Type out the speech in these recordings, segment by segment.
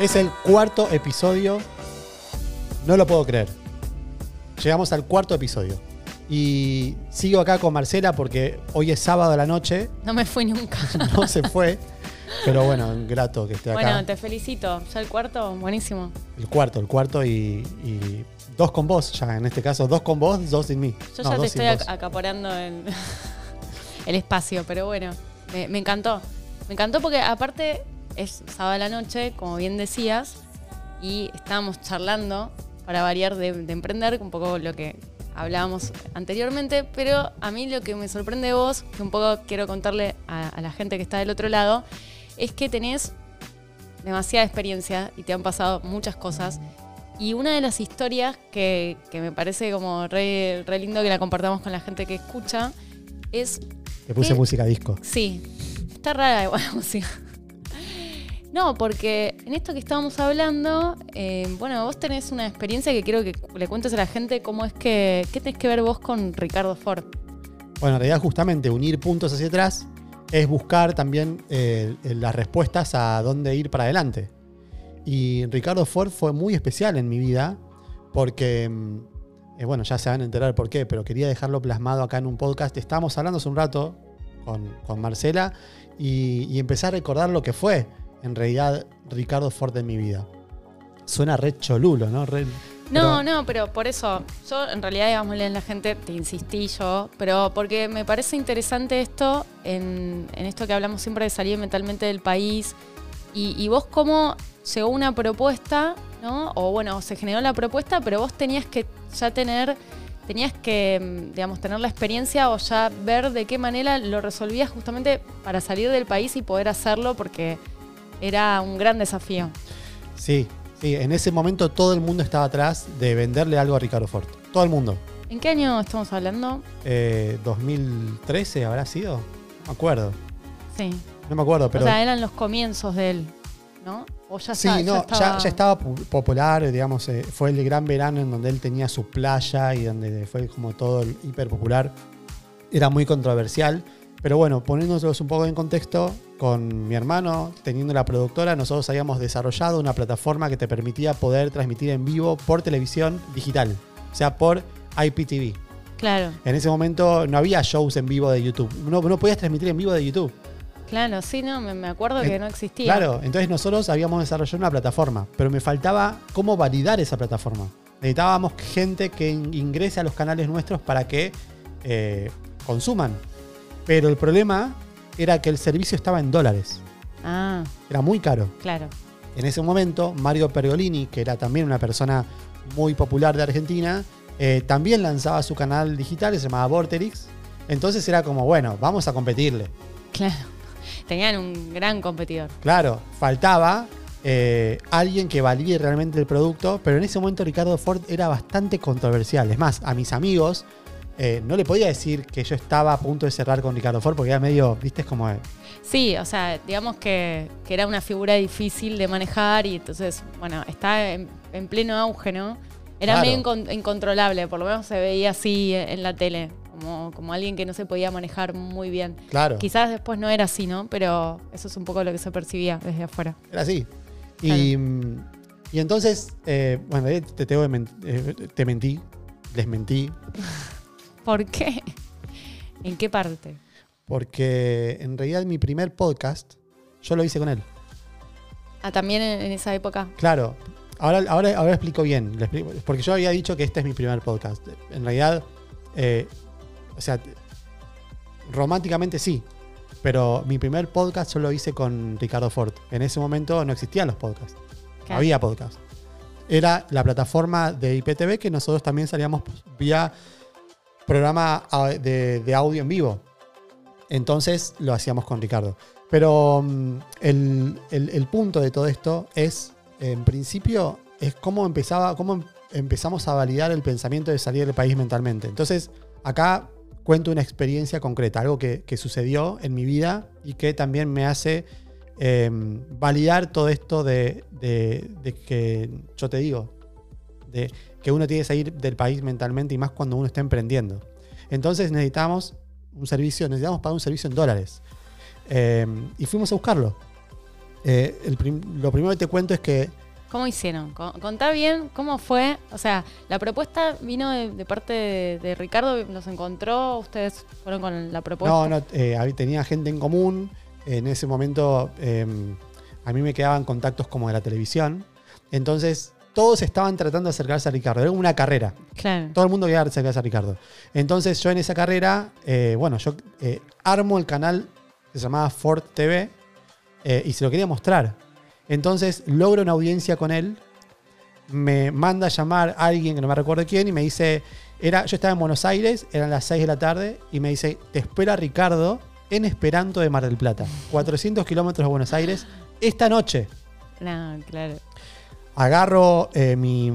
Es el cuarto episodio. No lo puedo creer. Llegamos al cuarto episodio. Y sigo acá con Marcela porque hoy es sábado a la noche. No me fui nunca. No se fue. Pero bueno, grato que esté acá. Bueno, te felicito. Ya el cuarto, buenísimo. El cuarto, el cuarto y, y dos con vos, ya en este caso, dos con vos, dos sin mí. Yo No, ya te estoy ac- acaparando el, el espacio, pero bueno, me, me encantó. Me encantó porque aparte es sábado a la noche, como bien decías, y estábamos charlando para variar de, de emprender, un poco lo que hablábamos anteriormente, pero a mí lo que me sorprende de vos, que un poco quiero contarle a, a la gente que está del otro lado, es que tenés demasiada experiencia y te han pasado muchas cosas. Y una de las historias que, que me parece como re, re lindo que la compartamos con la gente que escucha es, Te puse ¿Qué? música disco. sí, está rara igual la música. No, porque en esto que estábamos hablando, eh, bueno, vos tenés una experiencia que quiero que le cuentes a la gente cómo es que, ¿qué tenés que ver vos con Ricardo Ford? Bueno, en realidad justamente unir puntos hacia atrás es buscar también eh, las respuestas a dónde ir para adelante. Y Ricardo Ford fue muy especial en mi vida porque, mm, eh, bueno, ya se van a enterar por qué, pero quería dejarlo plasmado acá en un podcast. Estábamos hablando hace un rato con, con Marcela y, y empecé a recordar lo que fue en realidad Ricardo Ford en mi vida. Suena re cholulo, ¿no? Re- No, pero- no, pero por eso, yo en realidad, digámosle a la gente, te insistí yo, pero porque me parece interesante esto, en, en esto que hablamos siempre de salir mentalmente del país, y, y vos cómo llegó una propuesta, ¿no? O bueno, se generó la propuesta, pero vos tenías que ya tener, tenías que, mm, digamos, tener la experiencia o ya ver de qué manera lo resolvías justamente para salir del país y poder hacerlo, porque era un gran desafío. Sí, sí, en ese momento todo el mundo estaba atrás de venderle algo a Ricardo Ford. Todo el mundo. ¿En qué año estamos hablando? Eh, 2013 habrá sido. No me acuerdo. Sí. No me acuerdo, pero. o sea, eran los comienzos de él, ¿no? O ya, sí, no, ya estaba... ya, ya estaba pu- popular, digamos, eh, fue el gran verano en donde él tenía su playa y donde fue como todo el hiper popular. Era muy controversial, pero bueno, poniéndonos un poco en contexto, con mi hermano, teniendo la productora, nosotros habíamos desarrollado una plataforma que te permitía poder transmitir en vivo por televisión digital, o sea, por IPTV. Claro, En ese momento no había shows en vivo de YouTube, no, no podías transmitir en vivo de YouTube. Claro, sí, no, me, me acuerdo Eh, que no existía. Claro, entonces nosotros habíamos desarrollado una plataforma, pero me faltaba cómo validar esa plataforma. Necesitábamos gente que in- ingrese a los canales nuestros para que eh, consuman. Pero el problema era que el servicio estaba en dólares. Ah, Era muy caro. claro. En ese momento, Mario Pergolini, que era también una persona muy popular de Argentina, eh, también lanzaba su canal digital, se llamaba Vorterix. Entonces era como, bueno, vamos a competirle. Claro. Tenían un gran competidor. Claro, faltaba eh, alguien que valide realmente el producto, pero en ese momento Ricardo Ford era bastante controversial. Es más, a mis amigos eh, no le podía decir que yo estaba a punto de cerrar con Ricardo Ford porque era medio, viste, es como... eh, Sí, o sea, digamos que, que era una figura difícil de manejar y entonces, bueno, está en, en pleno auge, ¿no? Era Claro. medio incon- incontrolable, por lo menos se veía así en la tele, como, como alguien que no se podía manejar muy bien. claro, Quizás después no era así, ¿no? Pero eso es un poco lo que se percibía desde afuera. era así. Y, mm, y entonces, eh, bueno, eh, te, men- eh, te mentí, les mentí, ¿Por qué? ¿En qué parte? porque en realidad mi primer podcast yo lo hice con él. Ah, también en, esa época. Claro. Ahora, ahora, ahora explico bien. porque yo había dicho que este es mi primer podcast. En realidad, eh, o sea, románticamente sí. Pero mi primer podcast yo lo hice con Ricardo Ford. En ese momento no existían los podcasts. Había podcast. Era la plataforma de IPTV que nosotros también salíamos vía programa ah, de, de audio en vivo. Entonces lo hacíamos con Ricardo. Pero mm, el, el- el punto de todo esto es, en principio, es cómo empezaba, cómo em- empezamos a validar el pensamiento de salir del país mentalmente. Entonces, acá cuento una experiencia concreta, algo que, sucedió en mi vida y que también me hace eh, validar todo esto de, de- que yo te digo, de que uno tiene que salir del país mentalmente y más cuando uno está emprendiendo. Entonces necesitamos un servicio, necesitamos pagar un servicio en dólares. Eh, y fuimos a buscarlo. Eh, el lo primero que te cuento es que ¿Cómo hicieron? Co- Contá bien cómo fue. O sea, la propuesta vino de, de parte de, de Ricardo, los encontró, ustedes fueron con la propuesta. No, no, eh, tenía gente en común. En ese momento eh, a mí me quedaban contactos como de la televisión. Entonces todos estaban tratando de acercarse a Ricardo. Era como una carrera. Claro. Todo el mundo quería acercarse a Ricardo. Entonces yo en esa carrera, eh, bueno, yo eh, armo el canal que se llamaba Ford TV eh, y se lo quería mostrar. Entonces logro una audiencia con él. Me manda a llamar a alguien que no me recuerdo quién y me dice, era, yo estaba en Buenos Aires, eran las 6 de la tarde y me dice, te espera Ricardo en Esperanto de Mar del Plata, 400 kilómetros de Buenos Aires, esta noche. No, claro. Agarro eh, mi,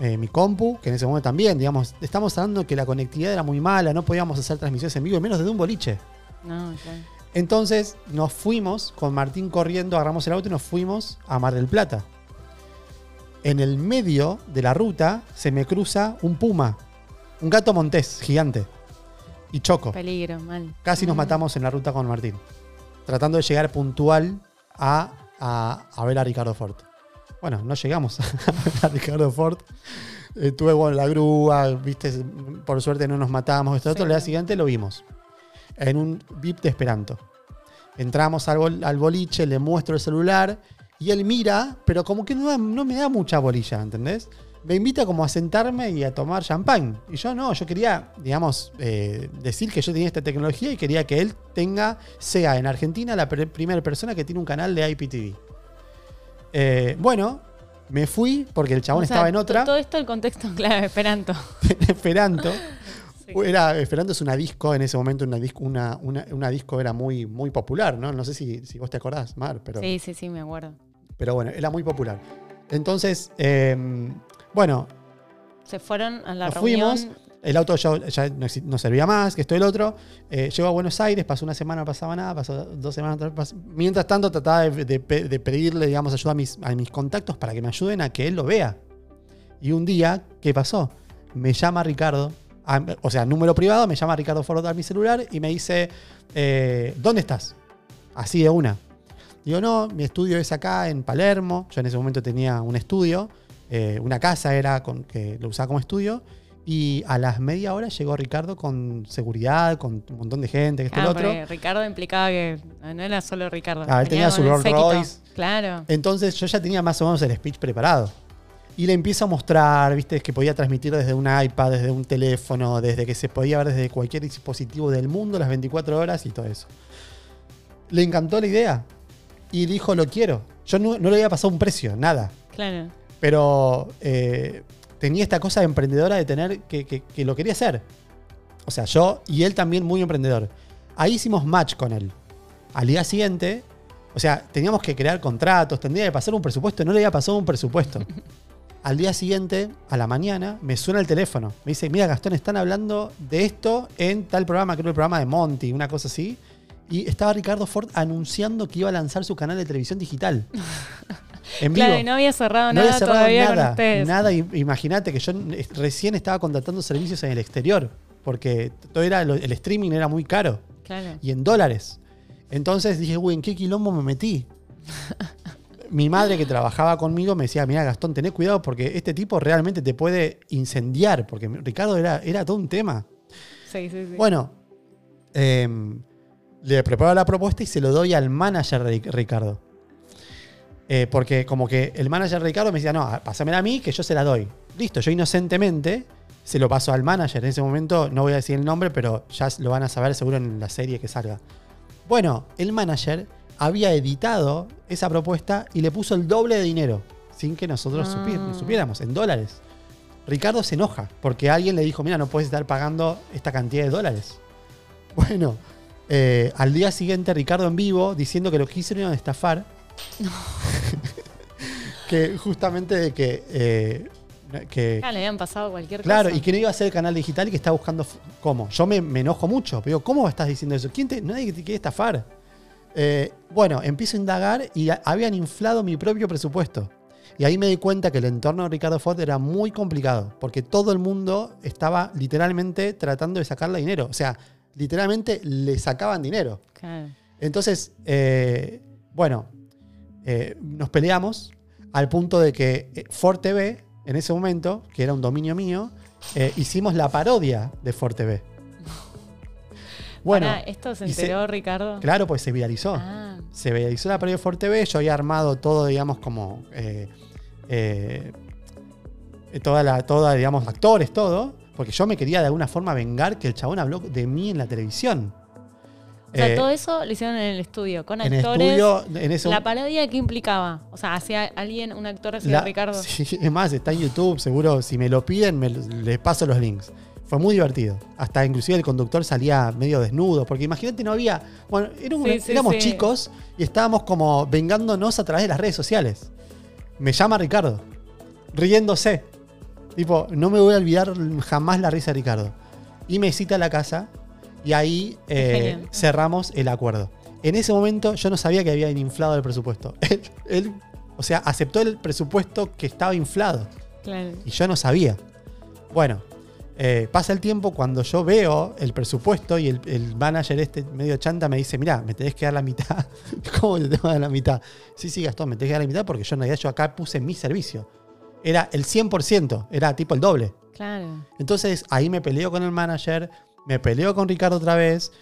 eh, mi compu, que en ese momento también, digamos, estamos hablando que la conectividad era muy mala, no podíamos hacer transmisiones en vivo, menos desde un boliche. No, claro. Entonces nos fuimos con Martín corriendo, agarramos el auto y nos fuimos a Mar del Plata. En el medio de la ruta se me cruza un puma, un gato montés gigante, y choco. Peligro, mal. Casi nos matamos en la ruta con Martín, tratando de llegar puntual a, a- a ver a Ricardo Ford. Bueno, no llegamos a Ricardo Ford. Eh, tuve bueno, la grúa, viste, por suerte no nos matamos. Esto otro, Sí. el día siguiente lo vimos en un VIP de Esperanto. Entramos al, bol- al boliche, le muestro el celular y él mira, pero como que no, no me da mucha bolilla, ¿entendés? Me invita como a sentarme y a tomar champán. Y yo no, yo quería, digamos, eh, decir que yo tenía esta tecnología y quería que él tenga, sea en Argentina la primera persona que tiene un canal de IPTV. Eh, bueno, me fui porque el chabón O sea, estaba en otra, Todo esto el contexto, claro, Esperanto. Esperanto. Sí. Era, Esperanto es una disco, en ese momento una disco, una, una, una disco era muy, muy popular, ¿no? No sé si, si vos te acordás, Mar, pero, Sí, sí, sí, me acuerdo. pero bueno, era muy popular. Entonces, eh, bueno, Se fueron a la Nos reunión. fuimos. el auto ya, ya no, servía más, que esto y el otro. Eh, llegó a Buenos Aires, pasó una semana, no pasaba nada, pasó dos semanas. no pas- Mientras tanto, trataba de, de de pedirle, digamos, ayuda a mis, a mis contactos para que me ayuden a que él lo vea. Y un día, ¿qué pasó? Me llama Ricardo, a- o sea, número privado, me llama Ricardo Ford a mi celular y me dice, eh, ¿dónde estás? Así de una. Digo, no, mi estudio es acá en Palermo. Yo en ese momento tenía un estudio, eh, una casa era con, que lo usaba como estudio. Y a las media hora llegó Ricardo con seguridad, con un montón de gente, que esto Claro, lo otro. porque Ricardo implicaba que no era solo Ricardo. Ah, él tenía con su Rolls. Royce. Claro. Entonces yo ya tenía más o menos el speech preparado. Y le empiezo a mostrar, viste, que podía transmitir desde un iPad, desde un teléfono, desde que se podía ver desde cualquier dispositivo del mundo las 24 horas y todo eso. Le encantó la idea y dijo, lo quiero. Yo no, no le había pasado un precio, nada. Claro. Pero eh, tenía esta cosa de emprendedora de tener que, que- que lo quería hacer. O sea, yo y él también muy emprendedor. Ahí hicimos match con él. Al día siguiente, o sea, teníamos que crear contratos, tendría que pasar un presupuesto, no le había pasado un presupuesto. Al día siguiente, a la mañana, me suena el teléfono. Me dice, mira Gastón, están hablando de esto en tal programa, creo el programa de Monty, una cosa así. Y estaba Ricardo Ford anunciando que iba a lanzar su canal de televisión digital. En vivo. Claro, y no había cerrado No nada había cerrado todavía con nada. ustedes. Nada. I- Imagínate que yo recién estaba contratando servicios en el exterior. Porque todo era el streaming era muy caro. Claro. Y en dólares. Entonces dije, uy, ¿en qué quilombo me metí? Mi madre que trabajaba conmigo me decía, mira Gastón, tené cuidado porque este tipo realmente te puede incendiar. Porque Ricardo era, era todo un tema. Sí, sí, sí. Bueno, em, le preparo la propuesta y se lo doy al manager de Ricardo. Eh, porque como que el manager Ricardo me decía, no, pásamela a mí que yo se la doy. Listo, yo inocentemente se lo paso al manager. En ese momento no voy a decir el nombre, pero ya lo van a saber seguro en la serie que salga. Bueno, el manager había editado esa propuesta y le puso el doble de dinero, sin que nosotros Ah. supi- supiéramos, en dólares. Ricardo se enoja porque alguien le dijo, mira, no puedes estar pagando esta cantidad de dólares. Bueno, eh, al día siguiente Ricardo en vivo diciendo que lo quisieron estafar. que justamente de que... eh, que Claro, le habían pasado cualquier Claro, cosa. y que no iba a ser el canal digital y que estaba buscando cómo. Yo me, me enojo mucho. Pero digo, ¿cómo estás diciendo eso? ¿Quién te, nadie te quiere estafar. Eh, bueno, empiezo a indagar y habían inflado mi propio presupuesto. Y ahí me di cuenta que el entorno de Ricardo Ford era muy complicado, porque todo el mundo estaba literalmente tratando de sacarle dinero. O sea, literalmente le sacaban dinero. Entonces, eh, bueno, eh, nos peleamos al punto de que Ford TV, en ese momento, que era un dominio mío, eh, hicimos la parodia de Ford TV. Bueno, Pará, ¿esto se enteró Ricardo? claro, pues se viralizó. Ah, Se viralizó la Ford TV. Yo había armado todo, digamos, como. eh, eh, toda la, toda, digamos, actores, todo. Porque yo me quería de alguna forma vengar que el chabón habló de mí en la televisión. o sea, Eh, todo eso lo hicieron en el estudio, con en actores. estudio, en ese ¿La parodia qué implicaba? O sea, ¿hacía alguien, un actor hacía Ricardo? Sí, es más, está en YouTube, seguro. Si me lo piden, me, les paso los links. Fue muy divertido. Hasta inclusive el conductor salía medio desnudo. Porque imagínate, no había. Bueno, era un- Sí, sí, éramos sí. chicos y estábamos como vengándonos a través de las redes sociales. Me llama Ricardo, riéndose. Tipo, no me voy a olvidar jamás la risa de Ricardo. Y me cita a la casa y ahí eh, cerramos el acuerdo. En ese momento yo no sabía que habían inflado el presupuesto. Él, él, o sea, aceptó el presupuesto que estaba inflado Claro. y yo no sabía. Bueno, eh, pasa el tiempo cuando yo veo el presupuesto y el, el manager este medio chanta me dice, mira, me tenés que dar la mitad. ¿Cómo te tengo que dar la mitad? Sí, sí, Gastón, me tenés que dar la mitad porque yo en realidad yo acá puse mi servicio. Era el 100%, era tipo el doble. Claro. Entonces ahí me peleo con el manager, me peleo con Ricardo otra vez.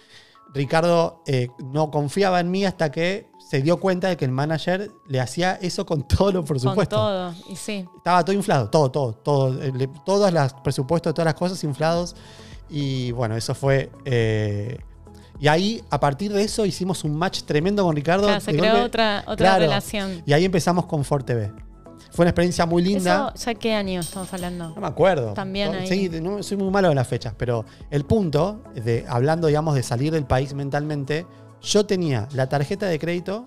Ricardo eh, no confiaba en mí hasta que se dio cuenta de que el manager le hacía eso con todo lo Con presupuesto. todo. Y sí. Estaba todo inflado, todo, todo, todo. le- Todos los presupuestos, todas las cosas inflados. Y bueno, eso fue. eh, y ahí, a partir de eso, hicimos un match tremendo con Ricardo. Claro, se creó golpe. otra, otra Claro. relación. Y ahí empezamos con Ford TV. Fue una experiencia muy linda. ¿Eso ya qué año estamos hablando? No me acuerdo. También No, ahí. Sí, no, soy muy malo en las fechas, pero el punto, de, hablando, digamos, de salir del país mentalmente, yo tenía la tarjeta de crédito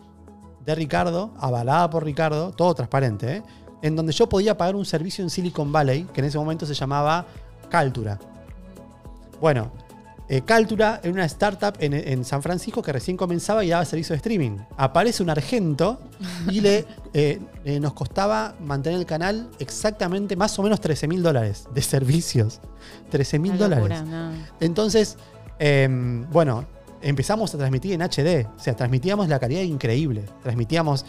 de Ricardo, avalada por Ricardo, todo transparente, ¿eh? en donde yo podía pagar un servicio en Silicon Valley, que en ese momento se llamaba Caltura. Bueno, eh, Caltura era una startup en, en San Francisco que recién comenzaba y daba servicio de streaming. Aparece un argento y le, eh, eh, nos costaba mantener el canal exactamente más o menos 13 mil dólares de servicios. 13 mil dólares. no. Entonces, em, bueno, empezamos a transmitir en HD. O sea, transmitíamos la calidad increíble. Transmitíamos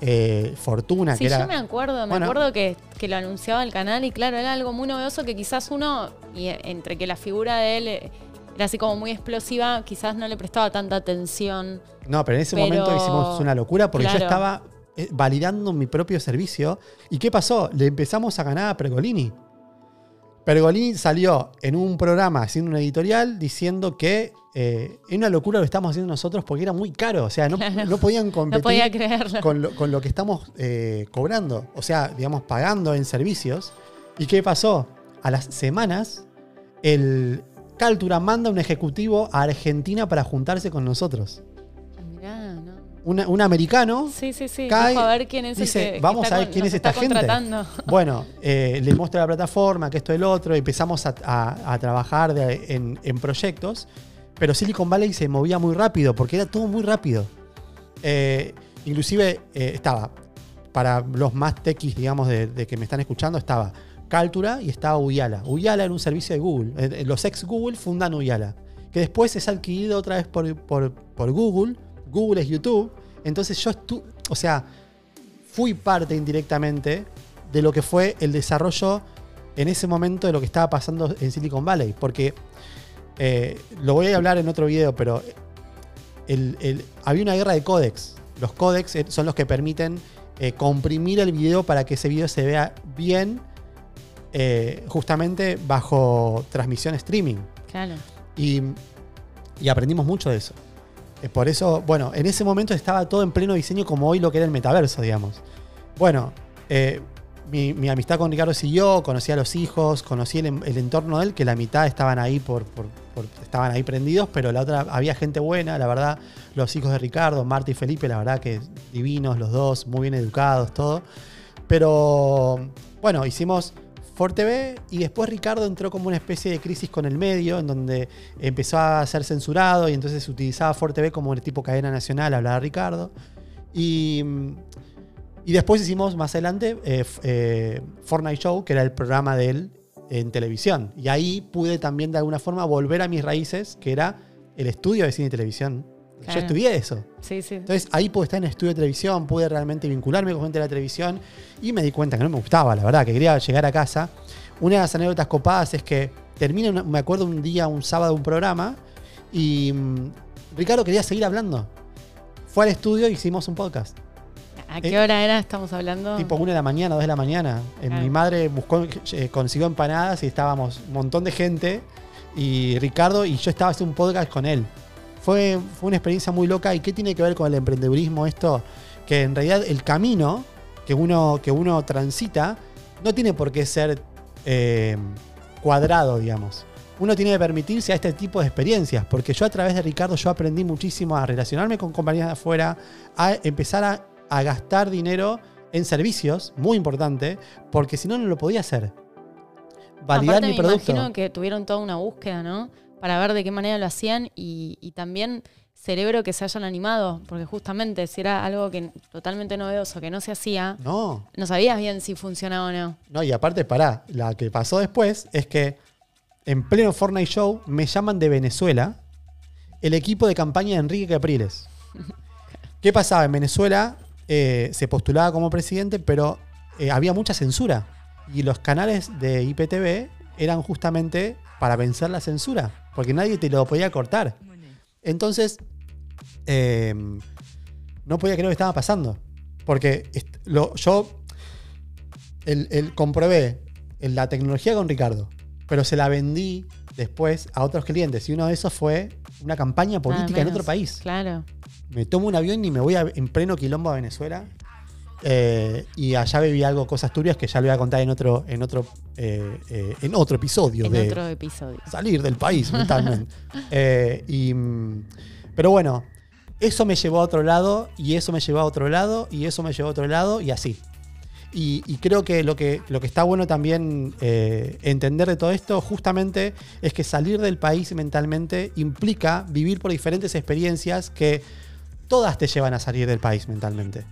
eh, Fortuna, Sí, que era. yo me acuerdo, me Bueno. acuerdo que, que lo anunciaba el canal y claro, era algo muy novedoso que quizás uno, y eh, entre que la figura de él eh, era así como muy explosiva, quizás no le prestaba tanta atención. No, pero en ese Pero- momento hicimos una locura porque yo estaba validando mi propio servicio. ¿Y qué pasó? Le empezamos a ganar a Pergolini. Pergolini salió en un programa haciendo una editorial diciendo que eh, era una locura lo que estamos haciendo nosotros porque era muy caro. O sea, no, Claro. no podían No competir podía creerlo. con lo, con lo que estamos eh, cobrando. O sea, digamos, pagando en servicios. ¿Y qué pasó? A las semanas, el Caltura manda un ejecutivo a Argentina para juntarse con nosotros. Un americano Sí, sí, sí. Cae, Dijo, a ver quién es dice, el que, vamos a ver con- quién es esta está gente. Bueno, eh, le muestra la plataforma, que esto lo otro, empezamos a, a- a trabajar de- en, en proyectos, pero Silicon Valley se movía muy rápido, porque era todo muy rápido. Eh, inclusive eh, estaba, para los más techis, digamos, de, de que me están escuchando, estaba Caltura y estaba Uyala. Uyala era un servicio de Google. Eh, los ex Google fundan Uyala, que después es adquirido otra vez por, por- por Google. Google es YouTube. Entonces yo estuve, o sea, fui parte indirectamente de lo que fue el desarrollo en ese momento de lo que estaba pasando en Silicon Valley. Porque eh, lo voy a hablar en otro video, pero el- el- había una guerra de códex. Los códex eh, son los que permiten eh, comprimir el video para que ese video se vea bien, eh, justamente bajo transmisión streaming. Claro. Y, y aprendimos mucho de eso. Por eso, bueno, en ese momento estaba todo en pleno diseño como hoy lo que era el metaverso, digamos. Bueno, eh, mi, mi amistad con Ricardo siguió, conocí a los hijos, conocí el, el entorno de él, que la mitad estaban ahí por, por- por- estaban ahí prendidos, pero la otra había gente buena, la verdad, los hijos de Ricardo, Marta y Felipe, la verdad que divinos los dos, muy bien educados, todo. Pero bueno, hicimos Ford TV y después Ricardo entró como una especie de crisis con el medio, en donde empezó a ser censurado y entonces utilizaba Ford TV como el tipo cadena nacional, hablaba Ricardo. Y, Y después hicimos más adelante eh, eh, Fortnite Show, que era el programa de él en televisión. Y ahí pude también de alguna forma volver a mis raíces, que era el estudio de cine y televisión. Yo estudié eso. Sí, sí. Entonces ahí pude estar en el estudio de televisión, pude realmente vincularme con gente de la televisión y me di cuenta que no me gustaba, la verdad, que quería llegar a casa. Una de las anécdotas copadas es que termina, una- me acuerdo un día, un sábado, un programa y mm, Ricardo quería seguir hablando. Fue al estudio y hicimos un podcast. ¿A qué hora era? Estamos hablando. Tipo 1 de la mañana, 2 de la mañana. Eh, Claro. Mi madre buscó, eh, consiguió empanadas y estábamos un montón de gente. Y Ricardo y yo estaba haciendo un podcast con él. Fue, fue una experiencia muy loca. ¿Y qué tiene que ver con el emprendedurismo esto? Que en realidad el camino que uno, que uno transita no tiene por qué ser eh, cuadrado, digamos. Uno tiene que permitirse a este tipo de experiencias, porque yo a través de Ricardo yo aprendí muchísimo a relacionarme con compañías de afuera, a empezar a, a gastar dinero en servicios, muy importante, porque si no, no lo podía hacer. Validar Aparte mi me producto. imagino que tuvieron toda una búsqueda, ¿no? Para ver de qué manera lo hacían y, y también cerebro que se hayan animado, porque justamente si era algo que totalmente novedoso, que no se hacía, No, no sabías bien si funcionaba o no. no, y aparte, pará, la que pasó después es que en pleno Fortnite Show me llaman de Venezuela el equipo de campaña de Enrique Capriles. ¿Qué pasaba? En Venezuela eh, se postulaba como presidente, pero eh, había mucha censura. Y los canales de IPTV eran justamente para vencer la censura, porque nadie te lo podía cortar. Entonces, eh, no podía creer lo que estaba pasando. Porque lo- yo el, el- comprobé la tecnología con Ricardo, pero se la vendí después a otros clientes. Y uno de esos fue una campaña política en otro país. Claro. Me tomo un avión y me voy a- en pleno quilombo a Venezuela. Eh, y allá viví algo, cosas turbias que ya lo voy a contar en otro, en otro, eh, eh, en otro episodio En de otro episodio. salir del país mentalmente. Y, mm, pero bueno, eso me llevó a otro lado, y eso me llevó a otro lado, y eso me llevó a otro lado, y así. Y, y creo que lo, que lo que está bueno también entender de todo esto justamente es que salir del país mentalmente implica vivir por diferentes experiencias que todas te llevan a salir del país mentalmente.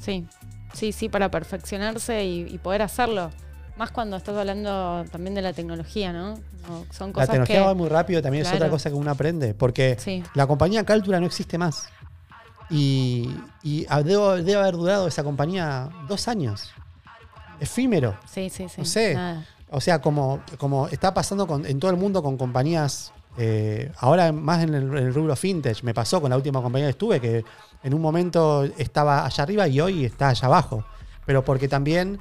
Sí, sí, sí, para perfeccionarse y, y poder hacerlo. Más cuando estás hablando también de la tecnología, ¿no? No, son La cosas tecnología que... va muy rápido, también es otra cosa que uno aprende, porque Sí. la compañía Caltura no existe más. Y, debe haber durado esa compañía dos años. Efímero. Sí, sí, sí. No sé. Nada. O sea, como, como está pasando con- en todo el mundo con compañías, eh, ahora más en el, en el rubro vintage, me pasó con la última compañía que estuve, que en un momento estaba allá arriba y hoy está allá abajo. Pero porque también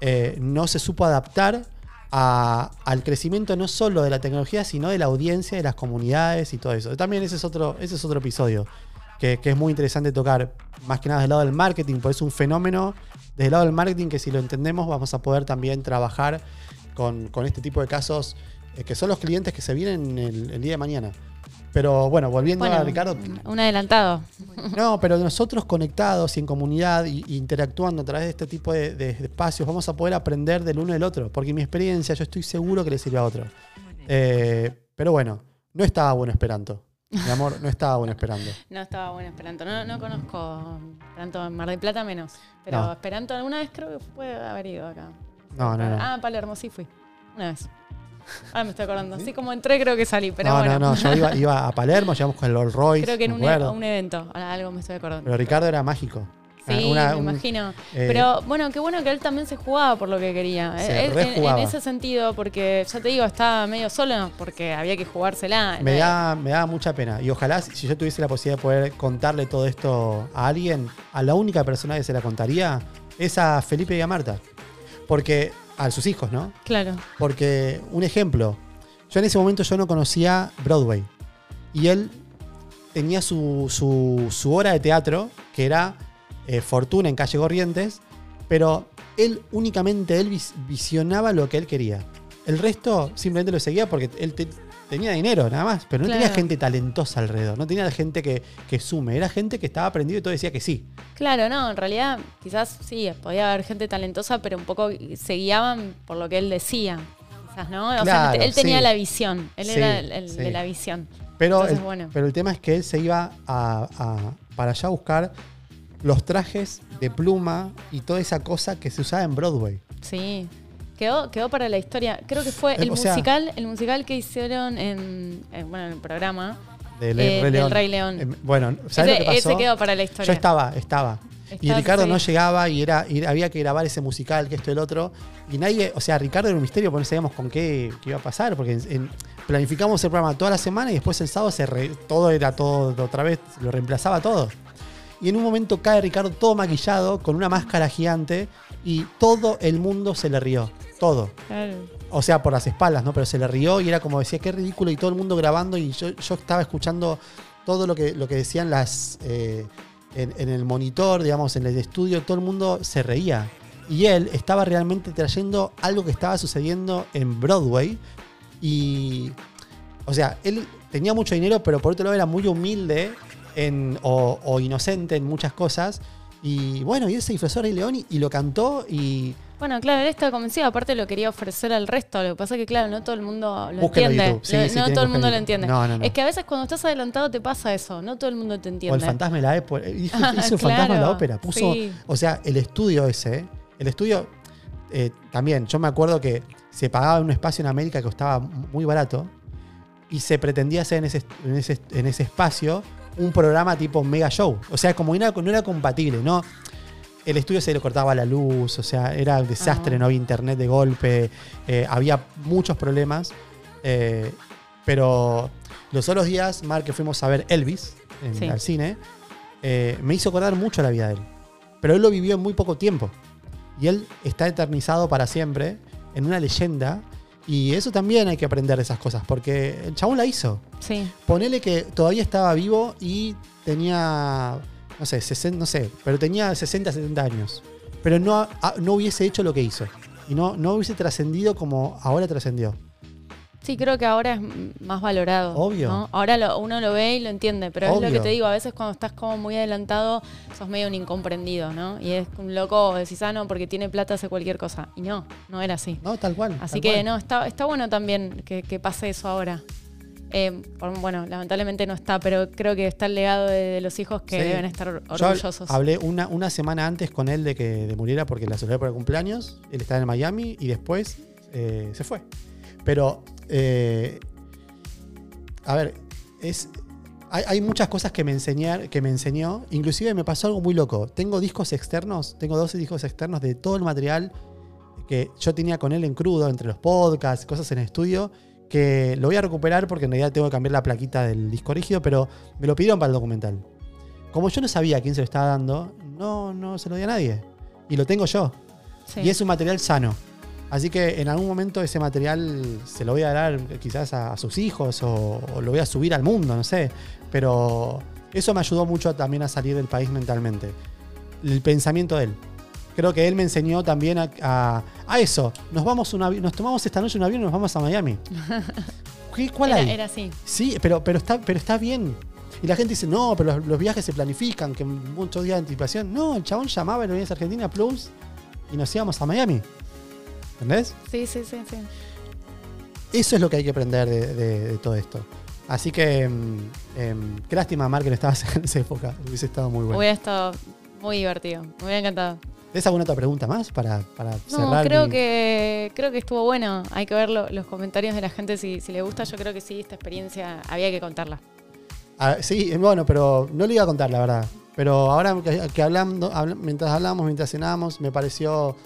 eh, no se supo adaptar al crecimiento no solo de la tecnología, sino de la audiencia, de las comunidades y todo eso. También ese es otro, ese es otro episodio que, es muy interesante tocar, más que nada del lado del marketing, porque es un fenómeno desde el lado del marketing que si lo entendemos vamos a poder también trabajar con, con este tipo de casos eh, que son los clientes que se vienen el día de mañana. Pero bueno, volviendo Bueno, a Ricardo, un adelantado. no, pero nosotros conectados y en comunidad y, y interactuando a través de este tipo de, de- de espacios vamos a poder aprender del uno del otro, porque mi experiencia yo estoy seguro que le sirve a otro. Eh, pero bueno, no estaba bueno Esperanto. Mi amor, no estaba bueno Esperanto. No estaba bueno Esperanto. No, no conozco Esperanto en Mar del Plata menos. Pero No. Esperanto alguna vez creo que puede haber ido acá. No, no, no. Ah, Palermo, sí fui. Una vez. Ahora me estoy acordando. Así como entré, creo que salí. Pero no, bueno. no, no, yo iba, iba a Palermo, llegamos con el Rolls Royce. Creo que en me un, evento. Ahora algo me estoy acordando. Pero Ricardo era mágico. Sí, Una- me un- imagino. eh, Pero bueno, qué bueno que él también se jugaba por lo que quería. Se Eh, en- en, ese sentido, porque ya te digo, estaba medio solo porque había que jugársela. Me da, me da mucha pena. Y ojalá, si yo tuviese la posibilidad de poder contarle todo esto a alguien, a la única persona que se la contaría es a Felipe y a Marta. Porque, a sus hijos, ¿no? Claro. Porque, un ejemplo, yo en ese momento yo no conocía Broadway. Y él tenía su, su- su hora de teatro, que era eh, Fortuna en Calle Corrientes, pero él únicamente él vis- visionaba lo que él quería. El resto simplemente lo seguía porque él te- tenía dinero nada más, pero no tenía gente talentosa alrededor, no tenía gente que, que sume, era gente que estaba aprendido y todo decía que sí. Claro, no, en realidad quizás sí, podía haber gente talentosa, pero un poco se guiaban por lo que él decía. Quizás, ¿no? O sea, él tenía sí. la visión. Él Sí, era el, el sí. de la visión. Pero, Entonces, el, bueno. pero el tema es que él se iba a, a- para allá a buscar los trajes de pluma y toda esa cosa que se usaba en Broadway. Sí. Quedó, quedó para la historia. Creo que fue Eh, el o sea- musical, el musical que hicieron en, en- bueno, en el programa. Del, Eh, Rey del León. Rey León. Eh, bueno, ¿sabes Ese, lo que pasó? ese quedó para la historia. Yo estaba, estaba. Y Ricardo no llegaba y era, y había que grabar ese musical, que esto y el otro. Y nadie, o sea, Ricardo era un misterio porque no sabíamos con qué, qué iba a pasar. Porque en- en- planificamos el programa toda la semana y después el sábado se re- todo era todo otra vez, lo reemplazaba todo. Y en un momento cae Ricardo todo maquillado, con una máscara gigante, y todo el mundo se le rió. Todo. Claro. O sea, por las espaldas, ¿no? Pero se le rió y era como decía, qué ridículo, y todo el mundo grabando, y yo, yo estaba escuchando todo lo que, lo que decían las. eh, en, en el monitor, digamos, en el estudio, todo el mundo se reía. Y él estaba realmente trayendo algo que estaba sucediendo en Broadway. Y. O sea, él tenía mucho dinero, pero por otro lado era muy humilde en- o, o inocente en muchas cosas. Y bueno, y él se disfrazó de León y, y lo cantó y. Bueno, claro, él estaba convencido, aparte lo quería ofrecer al resto. Lo que pasa es que, claro, no todo el mundo lo Búsquenlo entiende. Sí, Lo- sí, no todo el mundo lo en entiende. No, no, no. Es que a veces cuando estás adelantado te pasa eso. No todo el mundo te entiende. O el fantasma de la ópera. Hizo, Ah, hizo el fantasma de la ópera. Puso. sí. O sea, el estudio ese. El estudio. eh, también, yo me acuerdo que se pagaba un espacio en América que costaba muy barato. Y se pretendía hacer en ese, en ese, en ese espacio un programa tipo mega show. O sea, como era- no era compatible, ¿no? El estudio se le cortaba la luz, o sea, era un desastre, Ah. no había internet de golpe, eh, había muchos problemas. eh, pero los otros días, Mark, que fuimos a ver Elvis en, Sí. al cine, eh, me hizo acordar mucho la vida de él. Pero él lo vivió en muy poco tiempo. Y él está eternizado para siempre en una leyenda. Y eso también hay que aprender de esas cosas, porque el chabón la hizo. Sí. Ponele que todavía estaba vivo y tenía, no sé, 60, no sé, pero tenía 60, 70 años. Pero no, a- no hubiese hecho lo que hizo. Y no, no hubiese trascendido como ahora trascendió. Sí, creo que ahora es más valorado. Obvio. ¿no? Ahora lo- uno lo ve y lo entiende, pero es lo que te digo, a veces cuando estás como muy adelantado, sos medio un incomprendido, ¿no? Y es un loco, decís, ah, no, porque tiene plata hace cualquier cosa. Y no, no era así. No, tal cual. Así tal que cual. no, está, está bueno también que, que pase eso ahora. Eh, por- bueno, lamentablemente no está, pero creo que está el legado de, de los hijos que Sí. deben estar or- Yo orgullosos. hablé una, una semana antes con él de que de muriera porque la celebré por el cumpleaños. Él estaba en Miami y después eh, se fue. Pero, eh, a ver, es, hay, hay muchas cosas que me, enseñar, que me enseñó. Inclusive me pasó algo muy loco. Tengo discos externos, tengo 12 discos externos de todo el material que yo tenía con él en crudo, entre los podcasts, cosas en el estudio, que lo voy a recuperar porque en realidad tengo que cambiar la plaquita del disco rígido, pero me lo pidieron para el documental. Como yo no sabía a quién se lo estaba dando, no, no se lo di a nadie. Y lo tengo yo. Sí. Y es un material sano. Así que en algún momento ese material se lo voy a dar quizás a, a sus hijos o, o lo voy a subir al mundo, no sé. Pero eso me ayudó mucho también a salir del país mentalmente. El pensamiento de él. Creo que él me enseñó también a, a- a eso. Nos vamos un avi- nos tomamos esta noche un avión y nos vamos a Miami. ¿Qué- ¿Cuál era, hay? era así. Sí, pero, pero, está, pero está bien. Y la gente dice, no, pero los, los viajes se planifican, que muchos días de anticipación. No, el chabón llamaba en Aerolíneas Argentina Plus y nos íbamos a Miami. ¿Entendés? Sí, sí, sí, sí. Eso es lo que hay que aprender de, de- de todo esto. Así que, em, qué lástima, Mar, que no estabas en esa época. Hubiese estado muy bueno. Hubiera estado muy divertido. Me hubiera encantado. ¿Tienes alguna otra pregunta más para, para No, cerrar? creo que creo que estuvo bueno. Hay que ver lo- los comentarios de la gente si, si le gusta. Yo creo que sí, esta experiencia había que contarla. Ah, sí, eh, bueno, pero no le iba a contar, la verdad. Pero ahora que, que hablando, mientras hablamos, mientras cenábamos, me pareció.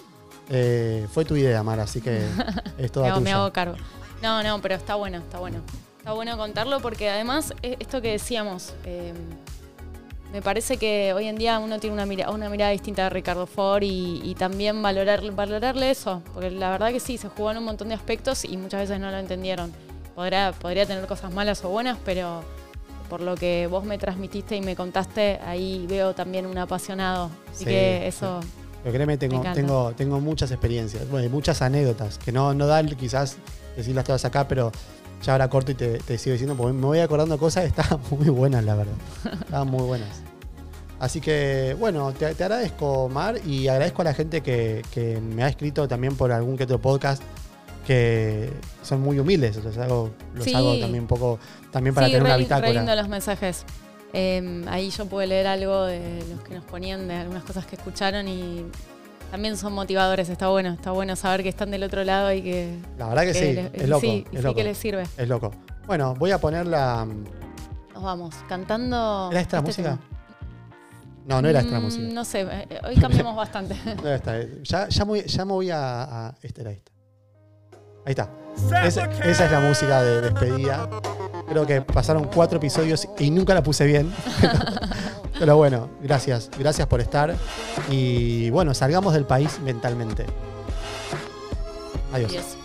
eh, fue tu idea, Mar, así que es Me toda hago, me hago cargo. No, no, pero está bueno, está bueno. Está bueno contarlo porque además, eh, esto que decíamos, eh, me parece que hoy en día uno tiene una, mira- una mirada distinta de Ricardo Ford y, y también valorar, valorarle eso. Porque la verdad que sí, se jugó en un montón de aspectos y muchas veces no lo entendieron. Podrá, podría tener cosas malas o buenas, pero por lo que vos me transmitiste y me contaste, ahí veo también un apasionado. Así Sí, que eso, Pero créeme, tengo, tengo, tengo muchas experiencias, bueno, muchas anécdotas, que no, no dan quizás decirlas todas acá, pero ya ahora corto y te, te sigo diciendo, porque me voy acordando cosas estaban muy buenas, la verdad. Estaban muy buenas. Así que, bueno, te, te agradezco, Mar, y agradezco a la gente que, que me ha escrito también por algún que otro podcast, que son muy humildes, los hago, los Sí. hago también un poco, también para sí, tener una re, bitácora. lindo los mensajes. Eh, ahí yo pude leer algo de los que nos ponían, de algunas cosas que escucharon y también son motivadores. Está bueno, está bueno saber que están del otro lado y que. La verdad que, que sí, es loco. sí, es sí loco. que les sirve. Es loco. Bueno, voy a poner la. Nos vamos. Cantando. ¿Era esta la este música? tema. No, no era esta la Mm, música. No sé, eh, hoy cambiamos bastante. No era esta. eh. Ya, ya, me voy, ya me voy a, a- Esta era esta. Ahí está. Esa es la música de despedida. Creo que pasaron cuatro episodios y nunca la puse bien. Pero bueno, gracias. Gracias por estar. Y bueno, salgamos del país mentalmente. Adiós. Adiós.